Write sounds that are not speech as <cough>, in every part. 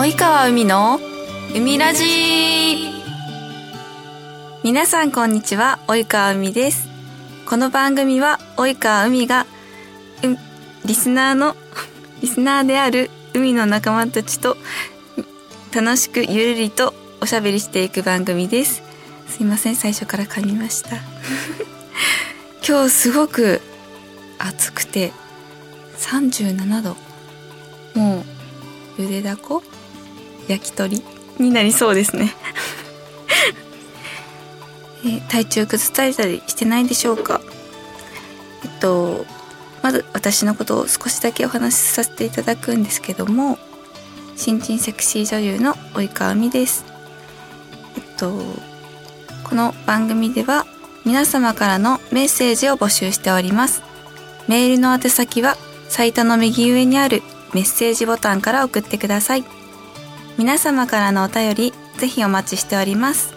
及川海の海ラジ。皆さんこんにちは及川海です。この番組は及川海がリスナーの <laughs> リスナーである海の仲間たちと楽しくゆるりとおしゃべりしていく番組です。すいません最初から噛みました。<laughs> 今日すごく暑くて37度。もうゆでだこ焼き鳥になりそうですね。<laughs> え体調崩されたりしてないでしょうか？えっとまず私のことを少しだけお話しさせていただくんですけども新人セクシー女優の及川美です。えっとこの番組では皆様からのメッセージを募集しております。メールの宛先はサイトの右上にあるメッセージボタンから送ってください。皆様からのお便りぜひお待ちしております。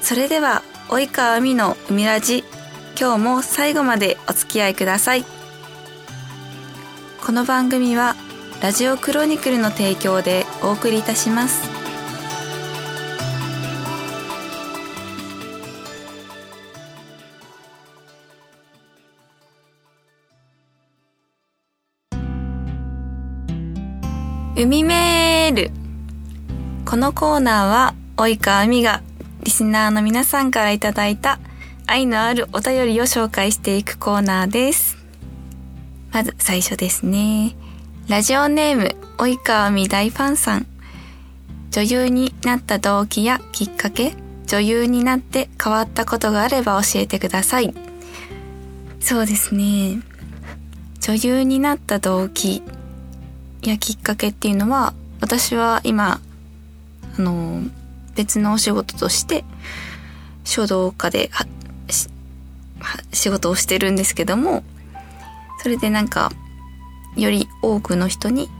それでは及川美の海ラジ今日も最後までお付き合いください。この番組はラジオクロニクルの提供でお送りいたします。海メールこのコーナーは及川美がリスナーの皆さんからいただいた愛のあるお便りを紹介していくコーナーです。まず最初ですね。ラジオネーム、及川美大ファンさん。女優になった動機やきっかけ、女優になって変わったことがあれば教えてください。そうですね。女優になった動機やきっかけっていうのは、私は今、あの、別のお仕事として、書道家で仕事をしてるんですけども、それでなんか、より多くの人に、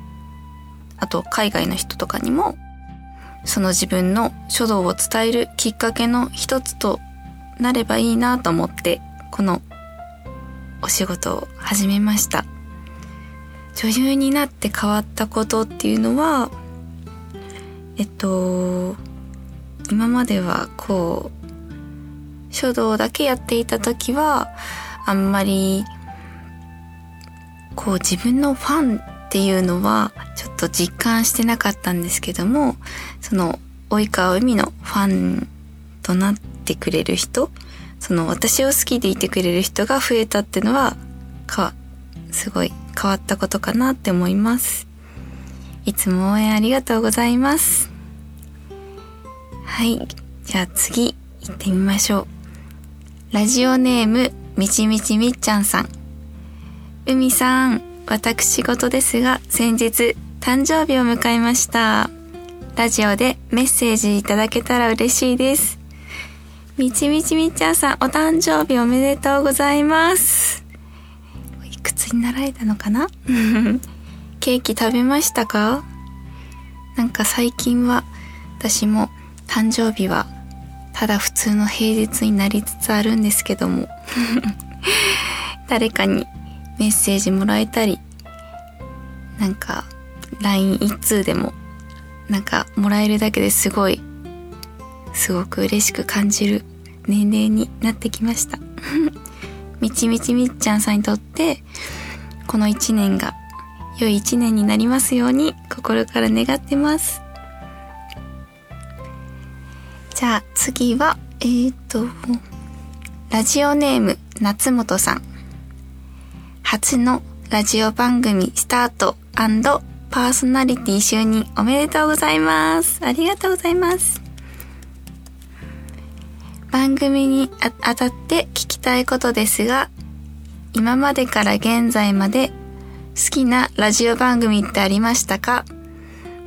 あと海外の人とかにも、その自分の書道を伝えるきっかけの一つとなればいいなと思って、このお仕事を始めました。女優になって変わったことっていうのは、えっと、今まではこう、書道だけやっていた時は、あんまり、こう自分のファンっていうのはちょっと実感してなかったんですけども、その、及川海のファンとなってくれる人、その私を好きでいてくれる人が増えたっていうのは、か、すごい変わったことかなって思います。いつも応援ありがとうございます。はい。じゃあ次行ってみましょう。ラジオネーム、みちみちみっちゃんさん。海さん、私事ですが、先日、誕生日を迎えました。ラジオでメッセージいただけたら嬉しいです。みちみちみっちゃんさん、お誕生日おめでとうございます。になられたのかな？ケーキ食べましたか？なんか最近は、私も誕生日はただ普通の平日になりつつあるんですけども <laughs> 誰かにメッセージもらえたりなんか LINE 一通でもなんかもらえるだけですごいすごく嬉しく感じる年齢になってきました。<laughs> みちみちみっちゃんさんにとってこの一年が良い一年になりますように心から願ってますじゃあ次は、えーと、ラジオネーム夏本さん。初のラジオ番組スタートパーソナリティ就任おめでとうございます。ありがとうございます。番組にあたって聞きたいことですが、今までから現在まで好きなラジオ番組ってありましたか？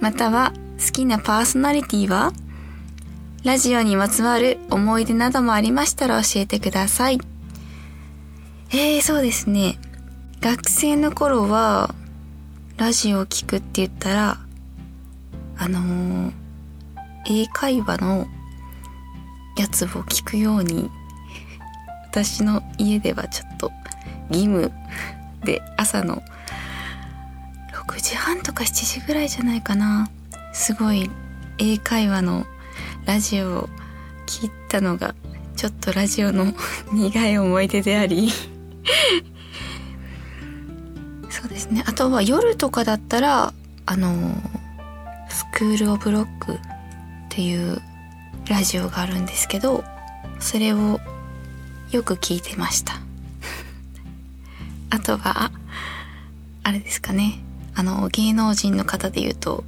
または好きなパーソナリティは？ラジオにまつわる思い出などもありましたら教えてください。えー、そうですね。学生の頃は、ラジオを聞くって言ったら、あのー、英会話のやつを聞くように、私の家ではちょっと義務。で朝の6時半とか7時ぐらいじゃないかな。すごい英会話のラジオを聞いたのがちょっとラジオの <laughs> 苦い思い出であり。<laughs> そうですね。あとは夜とかだったらあのスクール・オブ・ロックっていうラジオがあるんですけどそれをよく聞いてました。あとはあれですかね。あの芸能人の方で言うと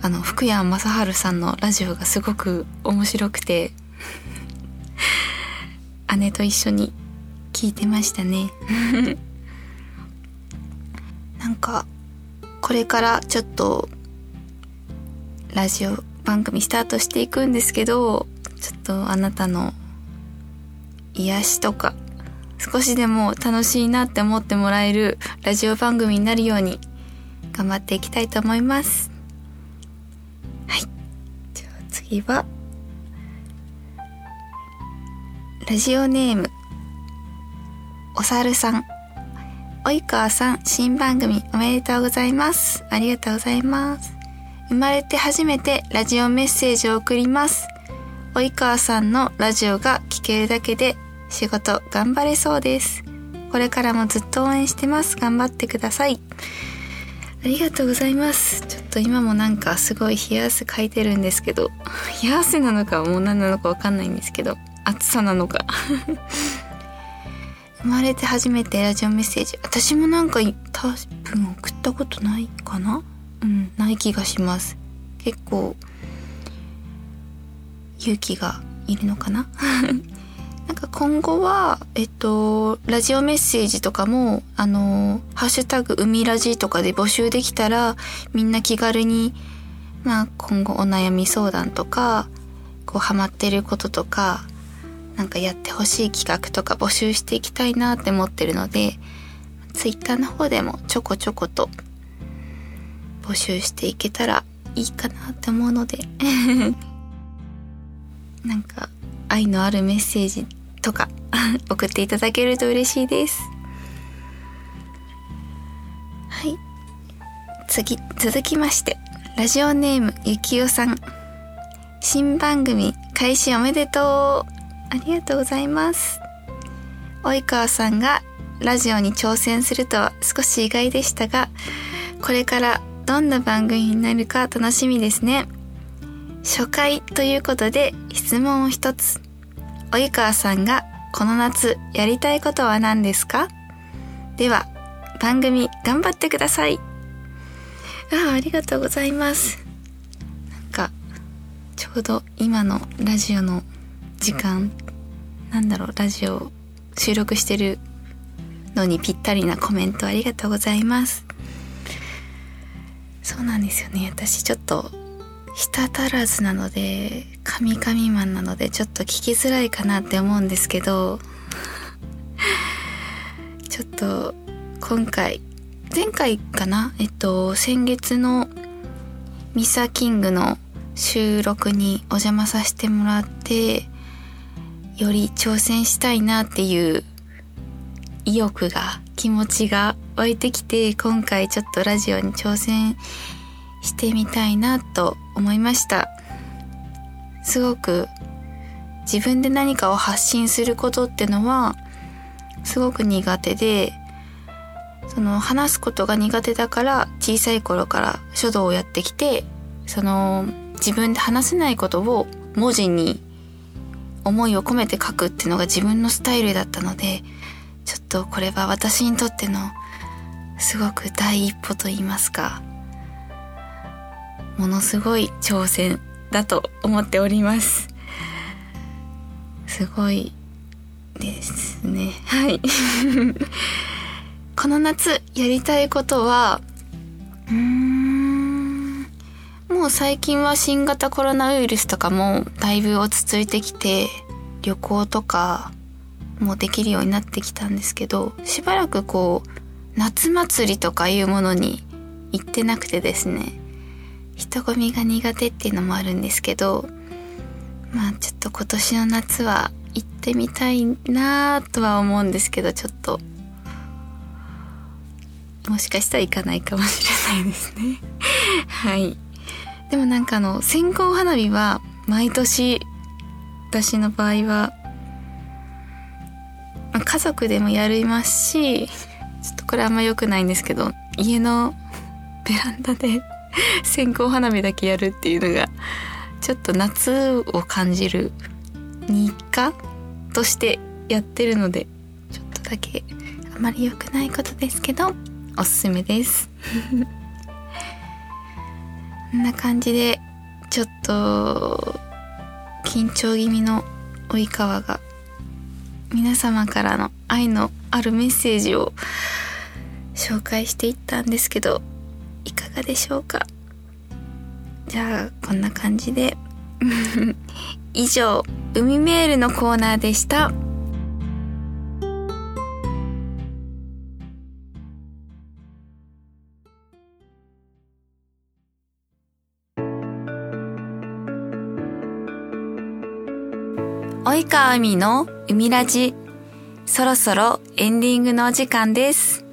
あの福山雅治さんのラジオがすごく面白くて姉と一緒に聞いてましたね。<laughs> なんかこれからちょっとラジオ番組スタートしていくんですけどちょっとあなたの癒しとか少しでも楽しいなって思ってもらえるラジオ番組になるように頑張っていきたいと思います。はい。じゃあ次はラジオネームおさるさん。及川さん新番組おめでとうございます。ありがとうございます。生まれて初めてラジオメッセージを送ります。及川さんのラジオが聴けるだけで仕事頑張れそうです。これからもずっと応援してます。頑張ってください。ありがとうございます。ちょっと今もなんかすごい冷や汗かいてるんですけど、<laughs> 冷や汗なのかもう何なのかわかんないんですけど、暑さなのか。<laughs> 生まれて初めてラジオメッセージ。私もなんか多分送ったことないかな？うん、ない気がします。結構、勇気がいるのかな？<laughs> なんか今後は、えっと、ラジオメッセージとかも、あの、ハッシュタグ海ラジとかで募集できたら、みんな気軽に、まあ今後お悩み相談とか、こうハマってることとか、なんかやってほしい企画とか募集していきたいなって思ってるので、ツイッターの方でもちょこちょこと募集していけたらいいかなって思うので。<laughs> なんか愛のあるメッセージとか <laughs> 送っていただけると嬉しいです。はい。次続きましてラジオネームゆきおさん。新番組開始おめでとう。ありがとうございます。及川さんがラジオに挑戦するとは少し意外でしたがこれからどんな番組になるか楽しみですね。初回ということで質問を一つ。及川さんがこの夏やりたいことは何ですか？では、番組頑張ってください。ああ、ありがとうございます。なんか、ちょうど今のラジオの時間、なんだろう、ラジオ収録してるのにぴったりなコメントありがとうございます。そうなんですよね。私ちょっと舌足らずなので、カミカミマンなのでちょっと聞きづらいかなって思うんですけど、<laughs> ちょっと今回、前回かな？えっと、先月のミサキングの収録にお邪魔させてもらって、より挑戦したいなっていう意欲が、気持ちが湧いてきて、今回ちょっとラジオに挑戦してみたいなと思いました。すごく自分で何かを発信することってのはすごく苦手でその話すことが苦手だから小さい頃から書道をやってきてその自分で話せないことを文字に思いを込めて書くっていうのが自分のスタイルだったのでちょっとこれは私にとってのすごく第一歩と言いますか。ものすごい挑戦だと思っております。すごいですね。はい。<laughs> この夏やりたいことはうーんもう最近は新型コロナウイルスとかもだいぶ落ち着いてきて旅行とかもできるようになってきたんですけどしばらくこう夏祭りとかいうものに行ってなくてですね。人混みが苦手っていうのもあるんですけどまあちょっと今年の夏は行ってみたいなとは思うんですけどちょっともしかしたら行かないかもしれないですね。<laughs> はい。でもなんかあの線香花火は毎年私の場合はまあ家族でもやりますしちょっとこれあんま良くないんですけど家のベランダで <laughs> 線香花火だけやるっていうのがちょっと夏を感じる日課としてやってるのでちょっとだけあまり良くないことですけどおすすめです。<laughs> こんな感じでちょっと緊張気味の及川が皆様からの愛のあるメッセージを紹介していったんですけどいかがでしょうか？じゃあこんな感じで <laughs> 以上海メールのコーナーでした。及川海の海ラジ。そろそろエンディングのお時間です。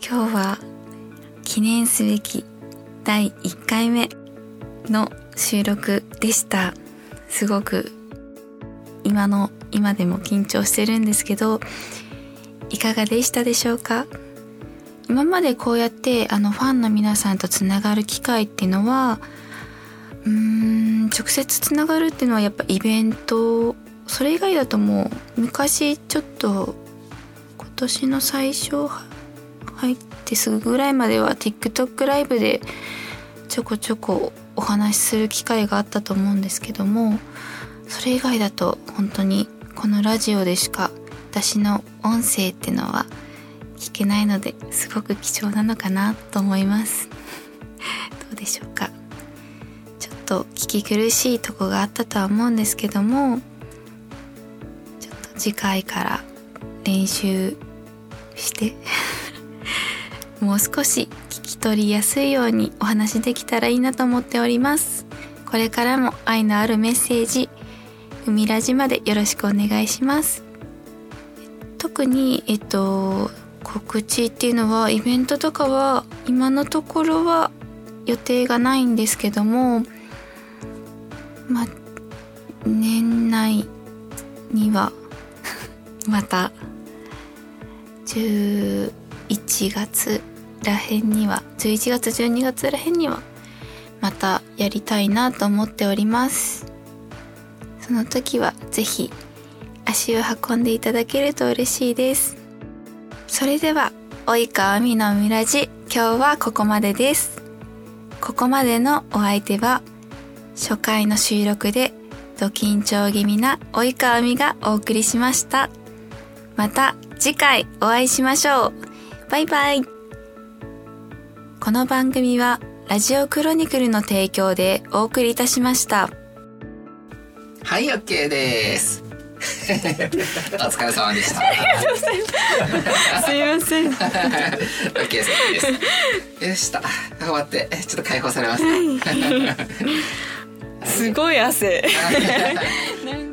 今日は記念すべき第1回目の収録でした。すごく今の今でも緊張してるんですけどいかがでしたでしょうか？今までこうやってあのファンの皆さんとつながる機会っていうのはうーん直接つながるっていうのはやっぱイベントそれ以外だともう昔ちょっと今年の最初入ってすぐぐらいまでは TikTok ライブでちょこちょこお話しする機会があったと思うんですけどもそれ以外だと本当にこのラジオでしか私の音声ってのは聞けないのですごく貴重なのかなと思います。<laughs> どうでしょうか。ちょっと聞き苦しいとこがあったとは思うんですけどもちょっと次回から練習してもう少し聞き取りやすいようにお話できたらいいなと思っております。これからも愛のあるメッセージ海ラジまでよろしくお願いします。特にえっと告知っていうのはイベントとかは今のところは予定がないんですけどもまあ年内には <laughs> また10 1月らへんには11月12月らへんにはまたやりたいなと思っております。その時は是非足を運んでいただけると嬉しいです。それでは及川美のみらじ今日はここまでです。ここまでのお相手は初回の収録でド緊張気味な及川美がお送りしました。また次回お会いしましょう。バイバイこの番組はラジオクロニクルの提供でお送りいたしましたはい、OK です。<laughs> お疲れ様でした。すいません OK です。よした。終わって、ちょっと解放されました。<laughs> すごい汗 <laughs>